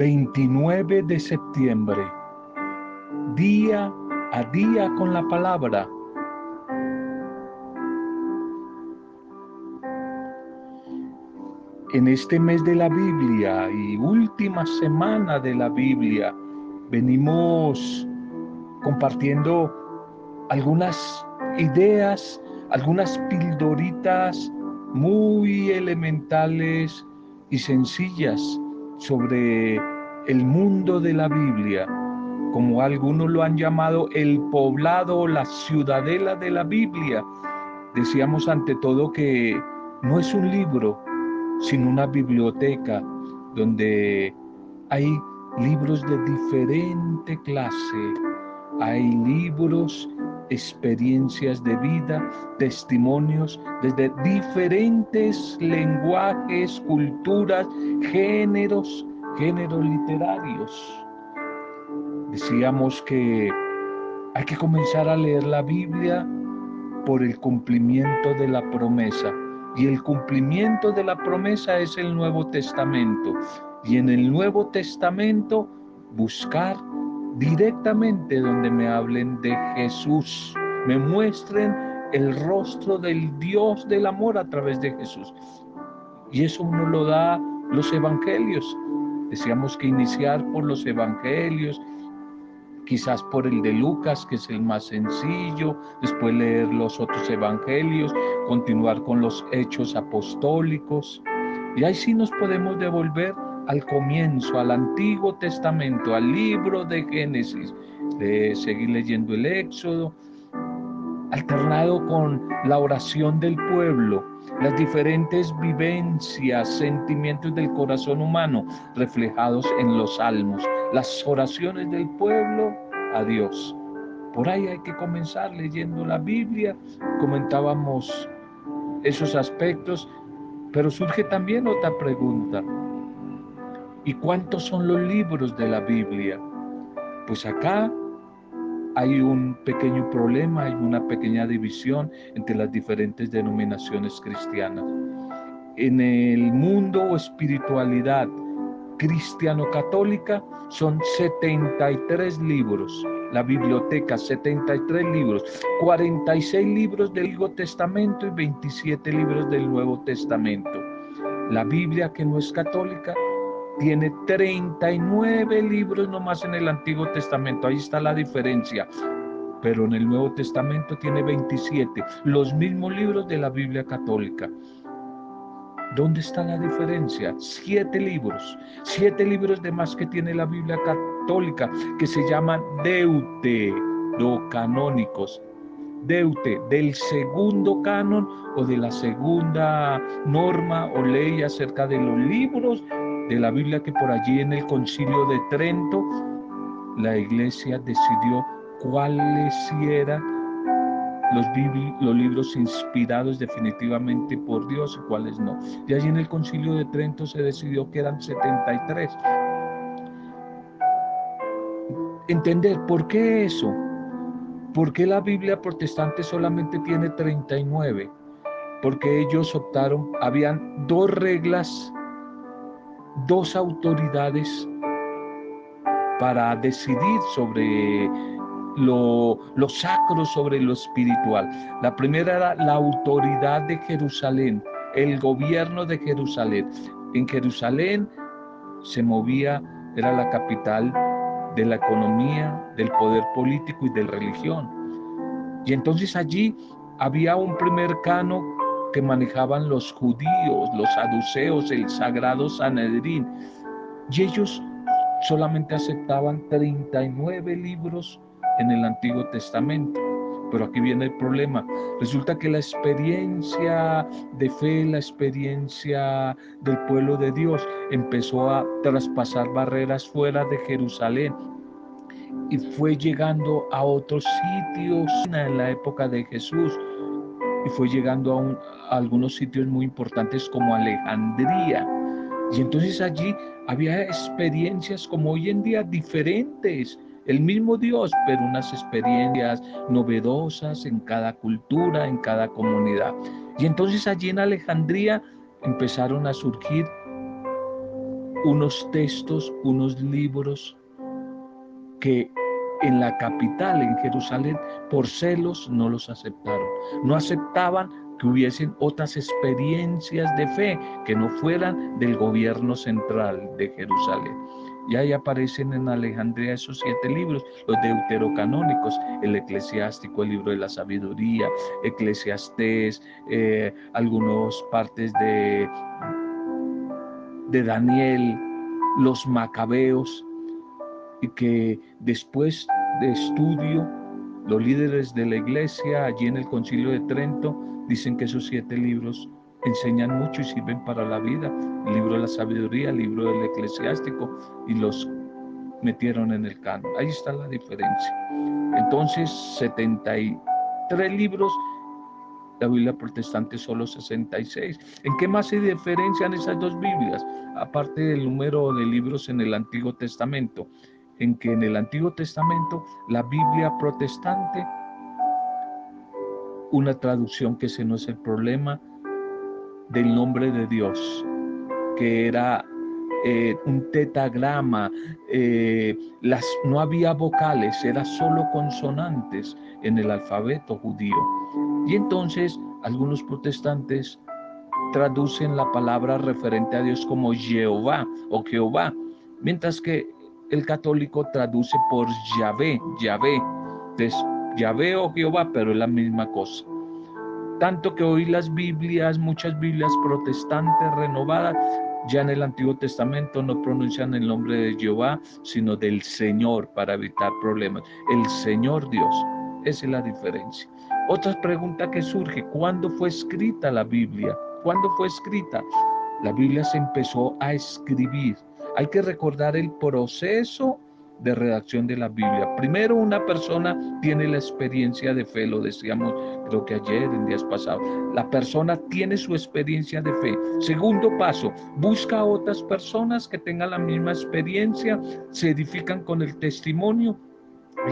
29 de septiembre, día a día con la palabra. En este mes de la Biblia y última semana de la Biblia, venimos compartiendo algunas ideas, algunas pildoritas muy elementales y sencillas sobre el mundo de la Biblia, como algunos lo han llamado el poblado o la ciudadela de la Biblia. Decíamos ante todo que no es un libro, sino una biblioteca donde hay libros de diferente clase, hay libros, experiencias de vida, testimonios desde diferentes lenguajes, culturas, géneros, géneros literarios. Decíamos que hay que comenzar a leer la Biblia por el cumplimiento de la promesa. Y el cumplimiento de la promesa es el Nuevo Testamento. Y en el Nuevo Testamento buscar directamente donde me hablen de Jesús, me muestren el rostro del Dios del amor a través de Jesús. Y eso uno lo da los evangelios. Decíamos que iniciar por los evangelios, quizás por el de Lucas, que es el más sencillo, después leer los otros evangelios, continuar con los hechos apostólicos. Y ahí sí nos podemos devolver al comienzo, al Antiguo Testamento, al libro de Génesis, de seguir leyendo el Éxodo, alternado con la oración del pueblo, las diferentes vivencias, sentimientos del corazón humano reflejados en los salmos, las oraciones del pueblo a Dios. Por ahí hay que comenzar leyendo la Biblia, comentábamos esos aspectos, pero surge también otra pregunta. ¿Y cuántos son los libros de la Biblia? Pues acá hay un pequeño problema, hay una pequeña división entre las diferentes denominaciones cristianas. En el mundo o espiritualidad cristiano-católica son 73 libros, la biblioteca 73 libros, 46 libros del Antiguo Testamento y 27 libros del Nuevo Testamento. La Biblia que no es católica tiene 39 libros nomás en el Antiguo Testamento. Ahí está la diferencia. Pero en el Nuevo Testamento tiene 27, los mismos libros de la Biblia católica. ¿Dónde está la diferencia? Siete libros, siete libros de más que tiene la Biblia católica, que se llaman deuterocanónicos. Deute, del segundo canon o de la segunda norma o ley acerca de los libros de la Biblia que por allí en el concilio de Trento la iglesia decidió cuáles eran los, los libros inspirados definitivamente por Dios y cuáles no. Y allí en el concilio de Trento se decidió que eran 73. Entender por qué eso, por qué la Biblia protestante solamente tiene 39, porque ellos optaron, habían dos reglas dos autoridades para decidir sobre lo, sacro, sobre lo espiritual. La primera era la autoridad de Jerusalén, el gobierno de Jerusalén. En Jerusalén se movía, era la capital de la economía, del poder político y de la religión. Y entonces allí había un primer cano que manejaban los judíos, los saduceos, el sagrado Sanedrín. Y ellos solamente aceptaban 39 libros en el Antiguo Testamento. Pero aquí viene el problema. Resulta que la experiencia de fe, la experiencia del pueblo de Dios empezó a traspasar barreras fuera de Jerusalén y fue llegando a otros sitios en la época de Jesús y fue llegando a, algunos sitios muy importantes como Alejandría. Y entonces allí había experiencias como hoy en día diferentes, el mismo Dios, pero unas experiencias novedosas en cada cultura, en cada comunidad. Y entonces allí en Alejandría empezaron a surgir unos textos, unos libros que en la capital, en Jerusalén, por celos no los aceptaron. No aceptaban que hubiesen otras experiencias de fe que no fueran del gobierno central de Jerusalén. Y ahí aparecen en Alejandría esos siete libros, los deuterocanónicos, el eclesiástico, el libro de la sabiduría, eclesiastés, eh, algunas partes de, de Daniel, los macabeos, que después de estudio, los líderes de la iglesia allí en el concilio de Trento dicen que esos siete libros enseñan mucho y sirven para la vida. Libro de la sabiduría, libro del eclesiástico y los metieron en el canon. Ahí está la diferencia. Entonces, 73 libros, la Biblia protestante solo 66. ¿En qué más se diferencian esas dos Biblias? Aparte del número de libros en el Antiguo Testamento, en que en el Antiguo Testamento la Biblia protestante, una traducción que ese no es el problema, del nombre de Dios, que era eh, un tetagrama, eh, las, no había vocales, era solo consonantes en el alfabeto judío. Y entonces algunos protestantes traducen la palabra referente a Dios como Jehová o Jehová, mientras que el católico traduce por Yahvé, Yahvé. Entonces, Yahvé o Jehová, pero es la misma cosa. Tanto que hoy las Biblias, muchas Biblias protestantes renovadas, ya en el Antiguo Testamento no pronuncian el nombre de Jehová, sino del Señor para evitar problemas. El Señor Dios. Esa es la diferencia. Otra pregunta que surge, ¿cuándo fue escrita la Biblia? ¿Cuándo fue escrita? La Biblia se empezó a escribir. Hay que recordar el proceso de redacción de la Biblia. Primero, una persona tiene la experiencia de fe, lo decíamos creo que ayer, en días pasados. La persona tiene su experiencia de fe. Segundo paso, busca a otras personas que tengan la misma experiencia, se edifican con el testimonio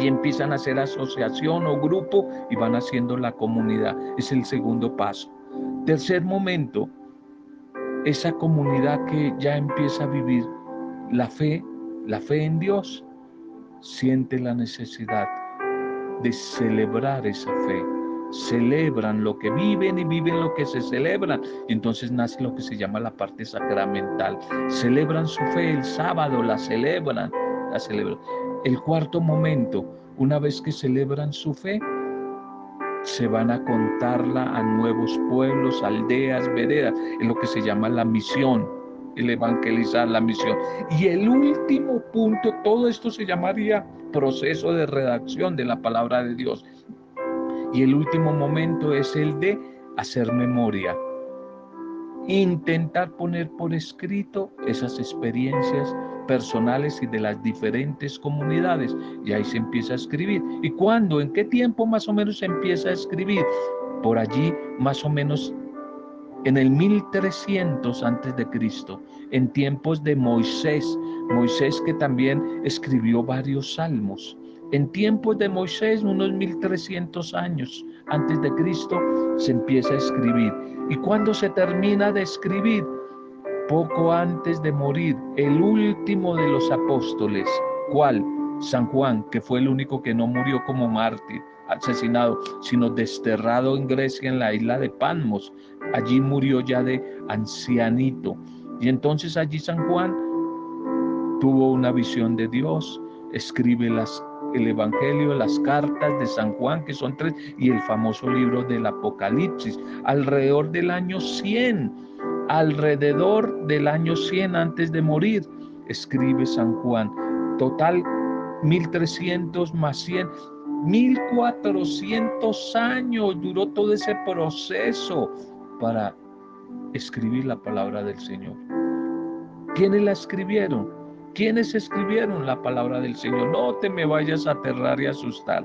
y empiezan a hacer asociación o grupo y van haciendo la comunidad. Es el segundo paso. Tercer momento, esa comunidad que ya empieza a vivir la fe, la fe en Dios, siente la necesidad de celebrar esa fe. Celebran lo que viven y viven lo que se celebran. Entonces nace lo que se llama la parte sacramental. Celebran su fe el sábado, la celebran, la celebran. El cuarto momento, una vez que celebran su fe, se van a contarla a nuevos pueblos, aldeas, veredas, en lo que se llama la misión el evangelizar la misión. Y el último punto, todo esto se llamaría proceso de redacción de la palabra de Dios. Y el último momento es el de hacer memoria. Intentar poner por escrito esas experiencias personales y de las diferentes comunidades. Y ahí se empieza a escribir. ¿Y cuándo? ¿En qué tiempo más o menos se empieza a escribir? Por allí más o menos en el 1300 antes de Cristo, en tiempos de Moisés, Moisés que también escribió varios salmos. En tiempos de Moisés, unos 1300 años antes de Cristo, se empieza a escribir. ¿Y cuando se termina de escribir? Poco antes de morir, el último de los apóstoles, ¿cuál? San Juan, que fue el único que no murió como mártir, asesinado, sino desterrado en Grecia, en la isla de Panmos. Allí murió ya de ancianito. Y entonces allí San Juan tuvo una visión de Dios, escribe las, el Evangelio, las cartas de San Juan, que son tres, y el famoso libro del Apocalipsis, alrededor del año 100, alrededor del año 100 antes de morir, escribe San Juan. Total 1300 más 100, 1400 años duró todo ese proceso para escribir la palabra del Señor. ¿Quiénes la escribieron? ¿Quiénes escribieron la palabra del Señor? No te me vayas a aterrar y asustar.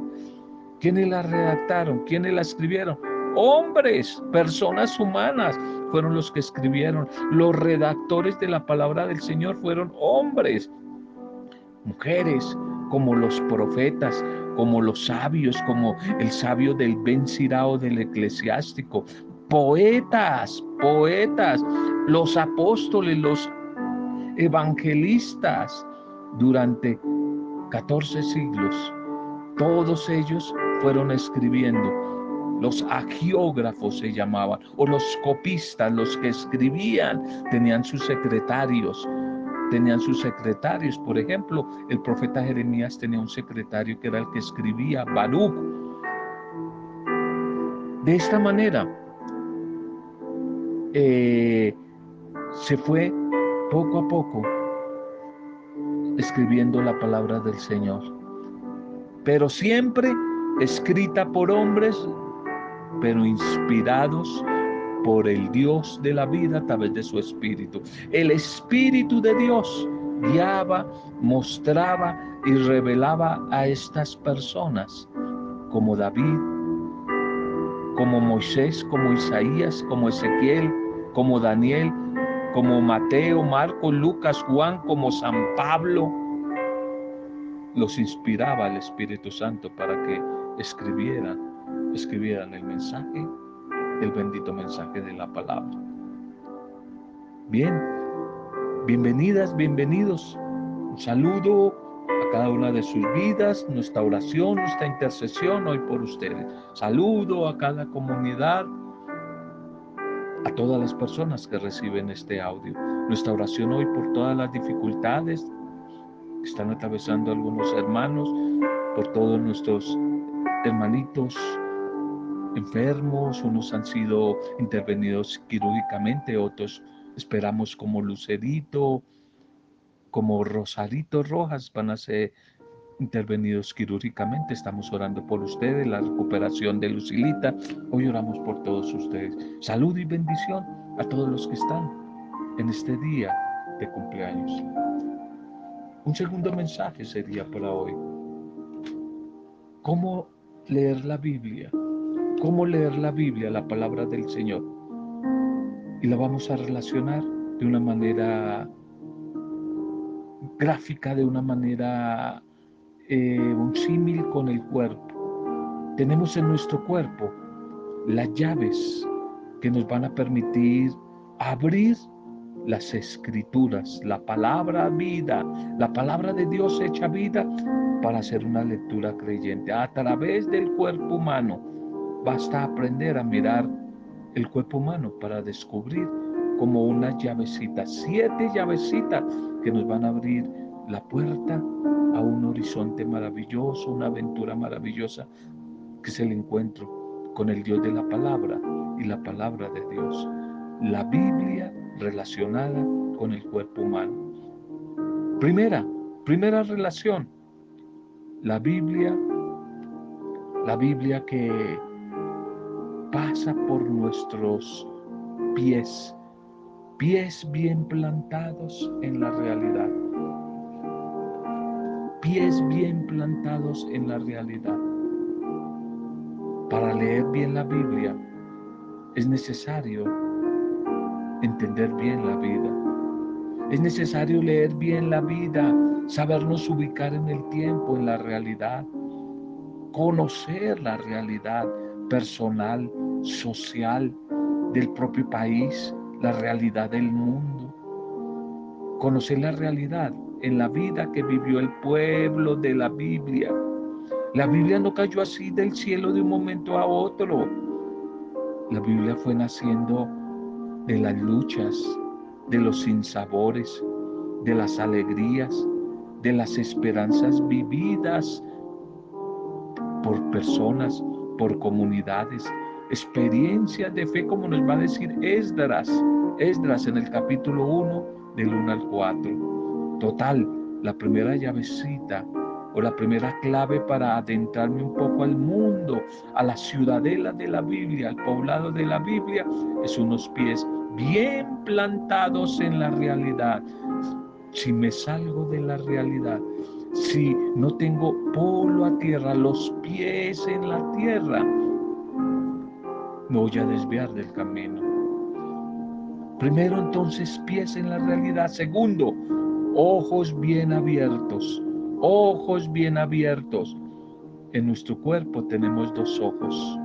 ¿Quiénes la redactaron? ¿Quiénes la escribieron? Hombres, personas humanas fueron los que escribieron. Los redactores de la palabra del Señor fueron hombres, mujeres, como los profetas, como los sabios, como el sabio del Ben Sirao del eclesiástico, poetas, poetas, los apóstoles, los evangelistas durante 14 siglos. Todos ellos fueron escribiendo. Los agiógrafos se llamaban, o los copistas, los que escribían, tenían sus secretarios, tenían sus secretarios. Por ejemplo, el profeta Jeremías tenía un secretario que era el que escribía, Baruch. De esta manera, eh, se fue poco a poco escribiendo la palabra del Señor, pero siempre escrita por hombres, pero inspirados por el Dios de la vida a través de su Espíritu. El Espíritu de Dios guiaba, mostraba y revelaba a estas personas, como David, como Moisés, como Isaías, como Ezequiel, como Daniel, como Mateo, Marcos, Lucas, Juan, como San Pablo. Los inspiraba el Espíritu Santo para que escribieran, escribieran el mensaje el bendito mensaje de la palabra. Bien, bienvenidas, bienvenidos. Un saludo a cada una de sus vidas, nuestra oración, nuestra intercesión hoy por ustedes. Saludo a cada comunidad, a todas las personas que reciben este audio. Nuestra oración hoy por todas las dificultades que están atravesando algunos hermanos, por todos nuestros hermanitos enfermos, unos han sido intervenidos quirúrgicamente, otros esperamos como Lucerito, como Rosarito Rojas van a ser intervenidos quirúrgicamente. Estamos orando por ustedes, la recuperación de Lucilita. Hoy oramos por todos ustedes. Salud y bendición a todos los que están en este día de cumpleaños. Un segundo mensaje sería para hoy. ¿Cómo leer la Biblia? cómo leer la Biblia, la palabra del Señor. Y la vamos a relacionar de una manera gráfica, de una manera, eh, un símil con el cuerpo. Tenemos en nuestro cuerpo las llaves que nos van a permitir abrir las escrituras, la palabra vida, la palabra de Dios hecha vida para hacer una lectura creyente a través del cuerpo humano Basta aprender a mirar el cuerpo humano para descubrir como una llavecita, siete llavecitas que nos van a abrir la puerta a un horizonte maravilloso, una aventura maravillosa, que es el encuentro con el Dios de la palabra y la palabra de Dios. La Biblia relacionada con el cuerpo humano. Primera, primera relación. La Biblia, la Biblia que pasa por nuestros pies, pies bien plantados en la realidad, pies bien plantados en la realidad. Para leer bien la Biblia es necesario entender bien la vida. Es necesario leer bien la vida, sabernos ubicar en el tiempo, en la realidad, conocer la realidad personal, social del propio país, la realidad del mundo. Conocer la realidad en la vida que vivió el pueblo de la Biblia. La Biblia no cayó así del cielo de un momento a otro. La Biblia fue naciendo de las luchas, de los sinsabores, de las alegrías, de las esperanzas vividas por personas, por comunidades, experiencias de fe, como nos va a decir Esdras, Esdras en el capítulo 1, del 1 al 4. Total, la primera llavecita o la primera clave para adentrarme un poco al mundo, a la ciudadela de la Biblia, al poblado de la Biblia, es unos pies bien plantados en la realidad. Si me salgo de la realidad, si no tengo polo a tierra, los pies en la tierra, me voy a desviar del camino. Primero entonces pies en la realidad. Segundo, ojos bien abiertos. Ojos bien abiertos. En nuestro cuerpo tenemos dos ojos.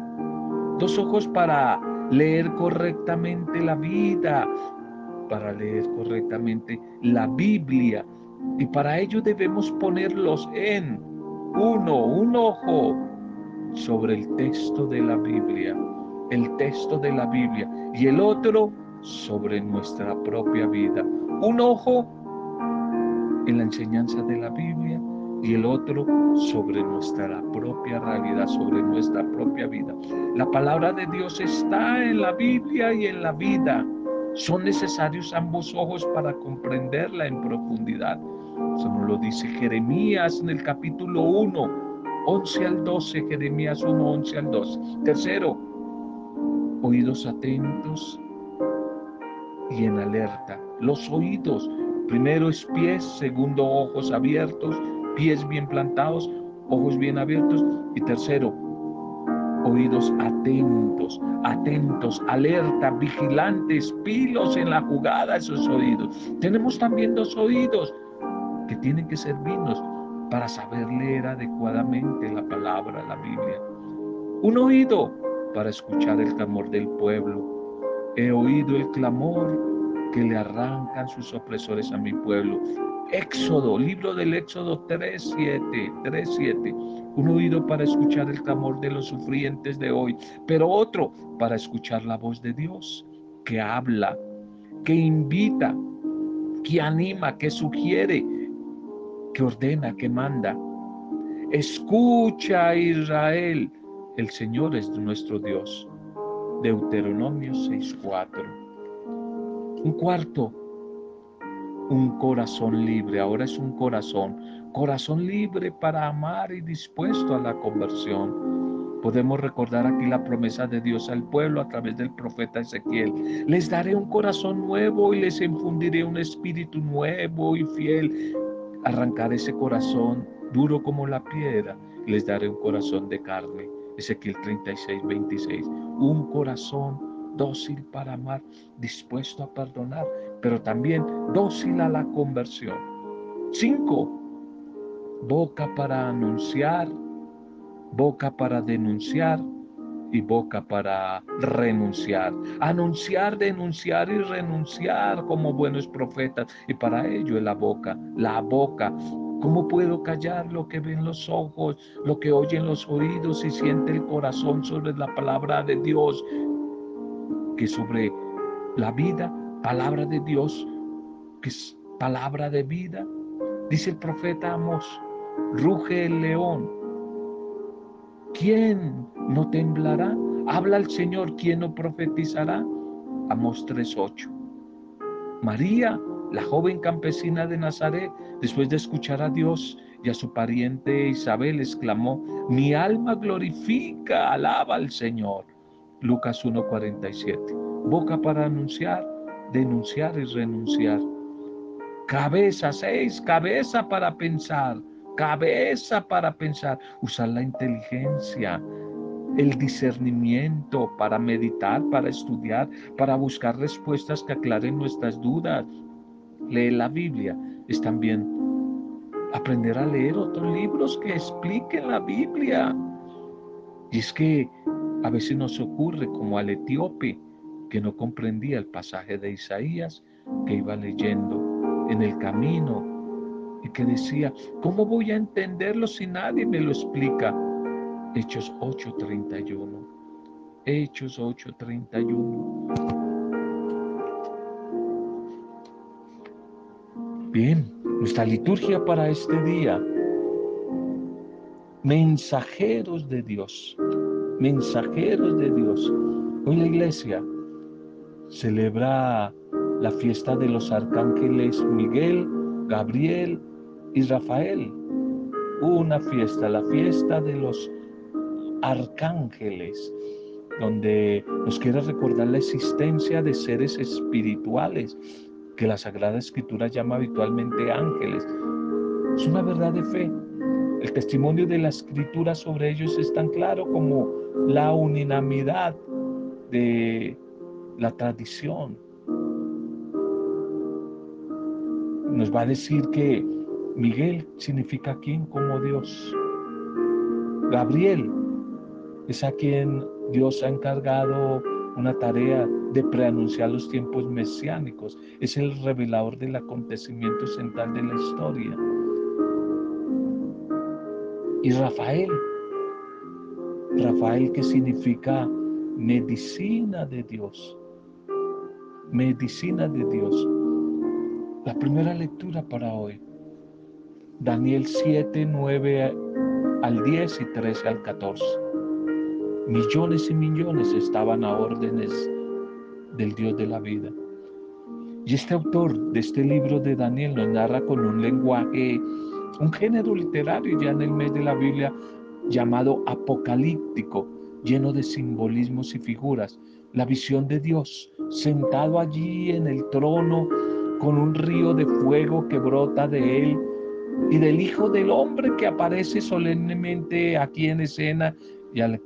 Dos ojos para leer correctamente la vida, para leer correctamente la Biblia. Y para ello debemos ponerlos en uno, un ojo sobre el texto de la Biblia, el texto de la Biblia, y el otro sobre nuestra propia vida. Un ojo en la enseñanza de la Biblia y el otro sobre nuestra propia realidad, sobre nuestra propia vida. La palabra de Dios está en la Biblia y en la vida. Son necesarios ambos ojos para comprenderla en profundidad. Eso nos lo dice Jeremías en el capítulo 1, 11 al 12, Jeremías 1, 11 al 12. Tercero, oídos atentos y en alerta. Los oídos, primero es pies, segundo ojos abiertos, pies bien plantados, ojos bien abiertos y tercero, oídos atentos, atentos, alerta, vigilantes, pilos en la jugada esos oídos. Tenemos también dos oídos que tienen que servirnos para saber leer adecuadamente la palabra, la Biblia. Un oído para escuchar el clamor del pueblo. He oído el clamor que le arrancan sus opresores a mi pueblo. Éxodo, libro del Éxodo 3.7, 3.7. Un oído para escuchar el clamor de los sufrientes de hoy, pero otro para escuchar la voz de Dios que habla, que invita, que anima, que sugiere, que ordena, que manda. Escucha Israel, el Señor es nuestro Dios. Deuteronomio 6.4. Un cuarto, un corazón libre, ahora es un corazón, corazón libre para amar y dispuesto a la conversión. Podemos recordar aquí la promesa de Dios al pueblo a través del profeta Ezequiel. Les daré un corazón nuevo y les infundiré un espíritu nuevo y fiel. Arrancar ese corazón duro como la piedra, les daré un corazón de carne. Ezequiel 36, 26. Un corazón dócil para amar, dispuesto a perdonar, pero también dócil a la conversión. Cinco, boca para anunciar, boca para denunciar y boca para renunciar. Anunciar, denunciar y renunciar como buenos profetas. Y para ello es la boca, la boca. ¿Cómo puedo callar lo que ven los ojos, lo que oyen los oídos y siente el corazón sobre la palabra de Dios? Que sobre la vida, palabra de Dios, que es palabra de vida. Dice el profeta Amos, ruge el león. ¿Quién no temblará? Habla el Señor, ¿quién no profetizará? Amos 3.8. María, la joven campesina de Nazaret, después de escuchar a Dios y a su pariente Isabel, exclamó, mi alma glorifica, alaba al Señor. Lucas 1:47. Boca para anunciar, denunciar y renunciar. Cabeza, seis, cabeza para pensar, cabeza para pensar, usar la inteligencia, el discernimiento para meditar, para estudiar, para buscar respuestas que aclaren nuestras dudas. Leer la Biblia es también aprender a leer otros libros que expliquen la Biblia. Y es que a veces nos ocurre como al etíope que no comprendía el pasaje de Isaías que iba leyendo en el camino y que decía, ¿cómo voy a entenderlo si nadie me lo explica? Hechos 8:31. Hechos 8:31. Bien, nuestra liturgia para este día. Mensajeros de Dios mensajeros de Dios. Hoy la iglesia celebra la fiesta de los arcángeles Miguel, Gabriel y Rafael. Una fiesta, la fiesta de los arcángeles, donde nos quiere recordar la existencia de seres espirituales que la Sagrada Escritura llama habitualmente ángeles. Es una verdad de fe. El testimonio de la Escritura sobre ellos es tan claro como la unanimidad de la tradición. Nos va a decir que Miguel significa quien como Dios. Gabriel es a quien Dios ha encargado una tarea de preanunciar los tiempos mesiánicos. Es el revelador del acontecimiento central de la historia. Y Rafael, Rafael que significa medicina de Dios, medicina de Dios. La primera lectura para hoy, Daniel 7, 9 al 10 y 13 al 14. Millones y millones estaban a órdenes del Dios de la vida. Y este autor de este libro de Daniel nos narra con un lenguaje, un género literario ya en el mes de la Biblia llamado apocalíptico, lleno de simbolismos y figuras. La visión de Dios sentado allí en el trono con un río de fuego que brota de él y del Hijo del Hombre que aparece solemnemente aquí en escena y a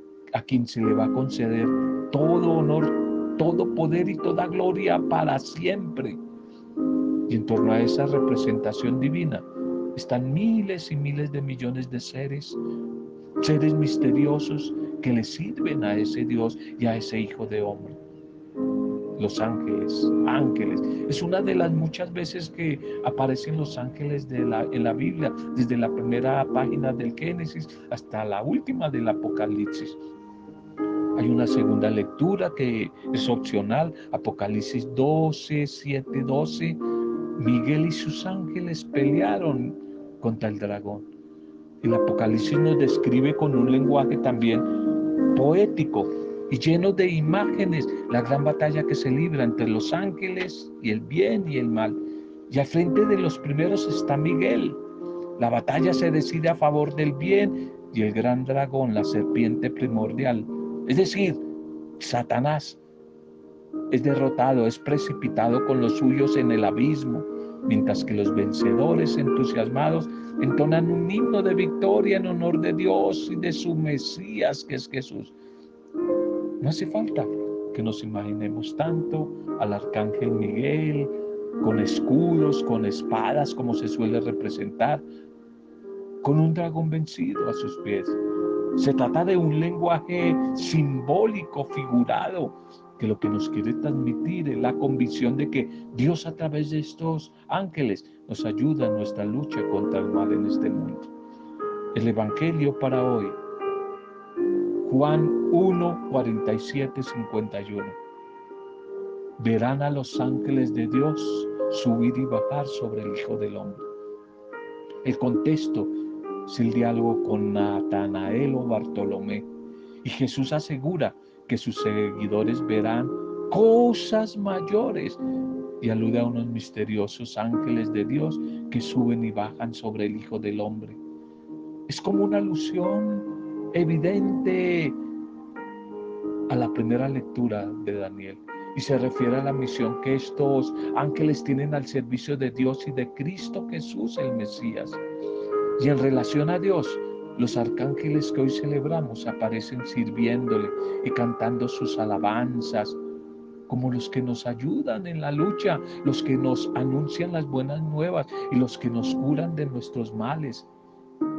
quien se le va a conceder todo honor, todo poder y toda gloria para siempre. Y en torno a esa representación divina están miles y miles de millones de seres, seres misteriosos que le sirven a ese Dios y a ese Hijo de Hombre. Los ángeles, ángeles. Es una de las muchas veces que aparecen los ángeles de en la Biblia, desde la primera página del Génesis hasta la última del Apocalipsis. Hay una segunda lectura que es opcional, Apocalipsis 12, 7, 12. Miguel y sus ángeles pelearon contra el dragón. El Apocalipsis nos describe con un lenguaje también poético y lleno de imágenes la gran batalla que se libra entre los ángeles y el bien y el mal. Y al frente de los primeros está Miguel. La batalla se decide a favor del bien y el gran dragón, la serpiente primordial, es decir, Satanás es derrotado, es precipitado con los suyos en el abismo, mientras que los vencedores entusiasmados entonan un himno de victoria en honor de Dios y de su Mesías, que es Jesús. No hace falta que nos imaginemos tanto al arcángel Miguel con escudos, con espadas, como se suele representar, con un dragón vencido a sus pies. Se trata de un lenguaje simbólico, figurado, que lo que nos quiere transmitir es la convicción de que Dios a través de estos ángeles nos ayuda en nuestra lucha contra el mal en este mundo. El Evangelio para hoy, Juan 1, 47, 51. Verán a los ángeles de Dios subir y bajar sobre el Hijo del Hombre. El contexto es el diálogo con Natanael o Bartolomé. Y Jesús asegura que sus seguidores verán cosas mayores y alude a unos misteriosos ángeles de Dios que suben y bajan sobre el Hijo del Hombre. Es como una alusión evidente a la primera lectura de Daniel y se refiere a la misión que estos ángeles tienen al servicio de Dios y de Cristo Jesús el Mesías. Y en relación a Dios, los arcángeles que hoy celebramos aparecen sirviéndole y cantando sus alabanzas, como los que nos ayudan en la lucha, los que nos anuncian las buenas nuevas y los que nos curan de nuestros males.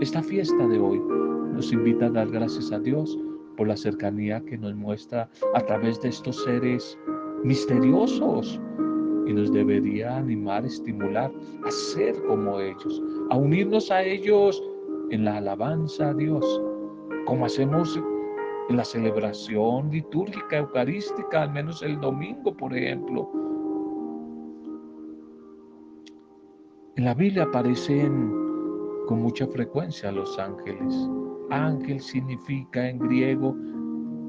Esta fiesta de hoy nos invita a dar gracias a Dios por la cercanía que nos muestra a través de estos seres misteriosos y nos debería animar, estimular a ser como ellos, a unirnos a ellos en la alabanza a Dios, como hacemos en la celebración litúrgica eucarística, al menos el domingo, por ejemplo. En la Biblia aparecen con mucha frecuencia los ángeles. Ángel significa en griego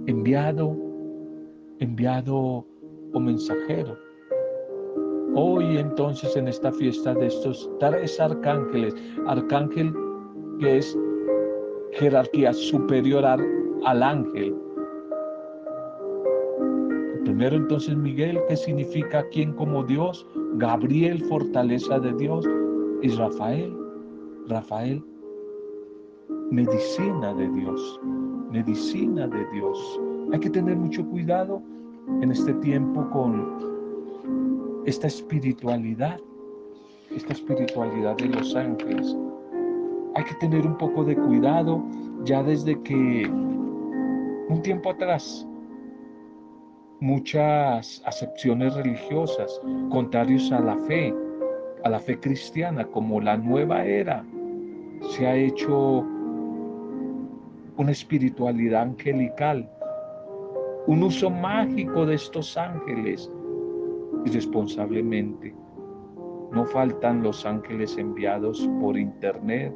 enviado, enviado o mensajero. Hoy entonces en esta fiesta de estos tres arcángeles, arcángel que es jerarquía superior al, ángel. Primero entonces Miguel, que significa quien como Dios, Gabriel, fortaleza de Dios, y Rafael, Rafael, medicina de Dios, medicina de Dios. Hay que tener mucho cuidado en este tiempo con esta espiritualidad, esta espiritualidad de los ángeles. Hay que tener un poco de cuidado ya desde que un tiempo atrás muchas acepciones religiosas contrarios a la fe, a la fe cristiana, como la nueva era. Se ha hecho una espiritualidad angelical, un uso mágico de estos ángeles irresponsablemente. No faltan los ángeles enviados por internet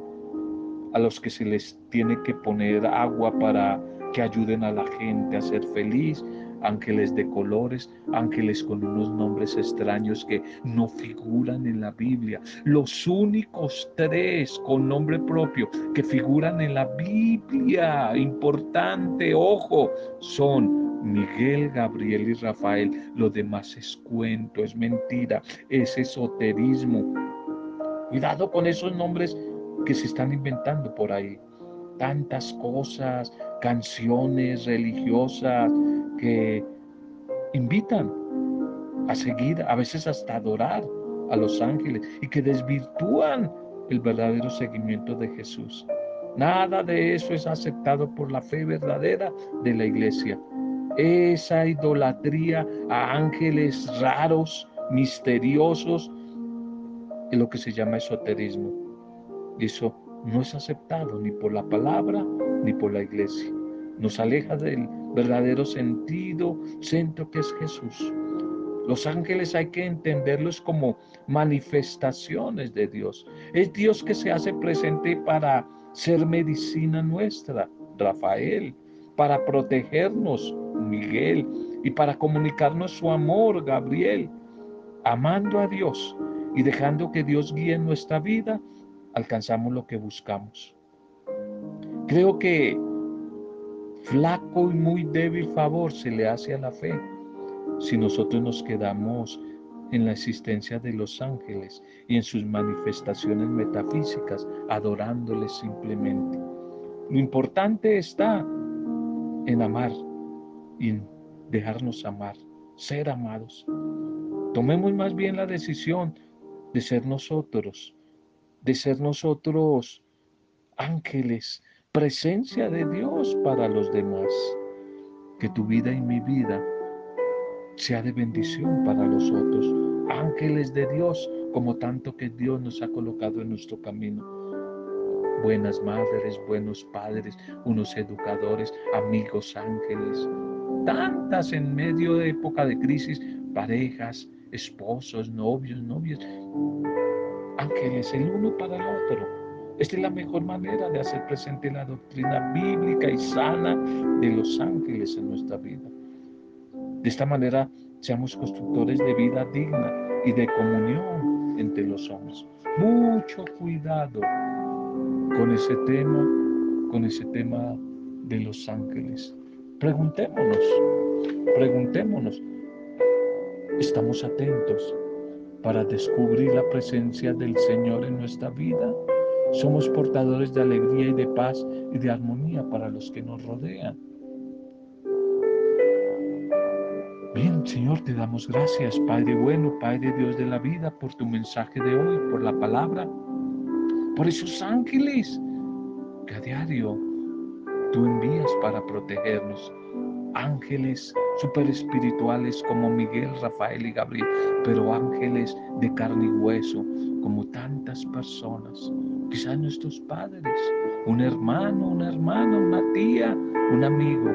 a los que se les tiene que poner agua para que ayuden a la gente a ser feliz, ángeles de colores, ángeles con unos nombres extraños que no figuran en la Biblia. Los únicos tres con nombre propio que figuran en la Biblia, importante, ojo, son Miguel, Gabriel y Rafael. Lo demás es cuento, es mentira, es esoterismo. Cuidado con esos nombres que se están inventando por ahí. Tantas cosas, canciones religiosas que invitan a seguir, a veces hasta adorar a los ángeles y que desvirtúan el verdadero seguimiento de Jesús. Nada de eso es aceptado por la fe verdadera de la iglesia. Esa idolatría a ángeles raros, misteriosos, es lo que se llama esoterismo. Eso no es aceptado ni por la palabra ni por la iglesia. Nos aleja del verdadero sentido, centro que es Jesús. Los ángeles hay que entenderlos como manifestaciones de Dios. Es Dios que se hace presente para ser medicina nuestra, Rafael, para protegernos, Miguel, y para comunicarnos su amor, Gabriel. Amando a Dios y dejando que Dios guíe nuestra vida, alcanzamos lo que buscamos. Creo que flaco y muy débil favor se le hace a la fe si nosotros nos quedamos en la existencia de los ángeles y en sus manifestaciones metafísicas, adorándoles simplemente. Lo importante está en amar y en dejarnos amar, ser amados. Tomemos más bien la decisión de ser nosotros, de ser nosotros ángeles, presencia de Dios para los demás. Que tu vida y mi vida sea de bendición para los otros, ángeles de Dios, como tanto que Dios nos ha colocado en nuestro camino. Buenas madres, buenos padres, unos educadores, amigos ángeles. Tantas en medio de época de crisis, parejas, esposos, novios, novias, ángeles el uno para el otro. Esta es la mejor manera de hacer presente la doctrina bíblica y sana de los ángeles en nuestra vida. De esta manera seamos constructores de vida digna y de comunión entre los hombres. Mucho cuidado con ese tema, con ese tema de los ángeles. Preguntémonos, preguntémonos, ¿estamos atentos para descubrir la presencia del Señor en nuestra vida? Somos portadores de alegría y de paz y de armonía para los que nos rodean. Bien, Señor, te damos gracias, Padre bueno, Padre Dios de la vida, por tu mensaje de hoy, por la palabra, por esos ángeles que a diario tú envías para protegernos. Ángeles super espirituales como Miguel, Rafael y Gabriel, pero ángeles de carne y hueso como tantas personas, quizás nuestros padres, un hermano, una hermana, una tía, un amigo,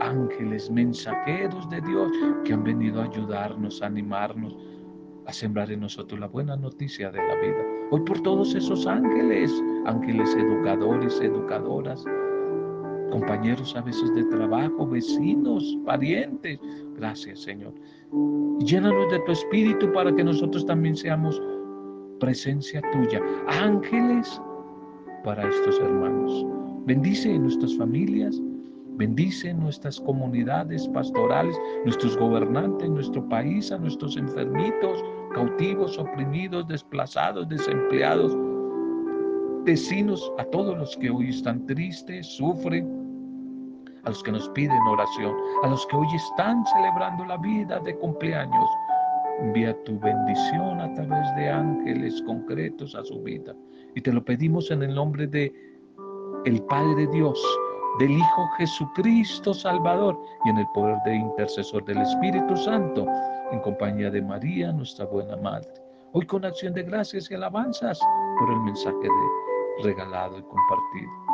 ángeles, mensajeros de Dios que han venido a ayudarnos, a animarnos, a sembrar en nosotros la buena noticia de la vida. Hoy por todos esos ángeles, ángeles educadores, educadoras, compañeros a veces de trabajo, vecinos, parientes. Gracias, Señor. Llénanos de tu espíritu para que nosotros también seamos presencia tuya, ángeles para estos hermanos. Bendice nuestras familias, Bendice nuestras comunidades pastorales, nuestros gobernantes, nuestro país, a nuestros enfermitos, cautivos, oprimidos, desplazados, desempleados, vecinos, a todos los que hoy están tristes, sufren, a los que nos piden oración, a los que hoy están celebrando la vida de cumpleaños. Envía tu bendición a través de ángeles concretos a su vida. Y te lo pedimos en el nombre de el Padre Dios, del Hijo Jesucristo Salvador y en el poder de intercesor del Espíritu Santo, en compañía de María, nuestra buena Madre. Hoy con acción de gracias y alabanzas por el mensaje de regalado y compartido.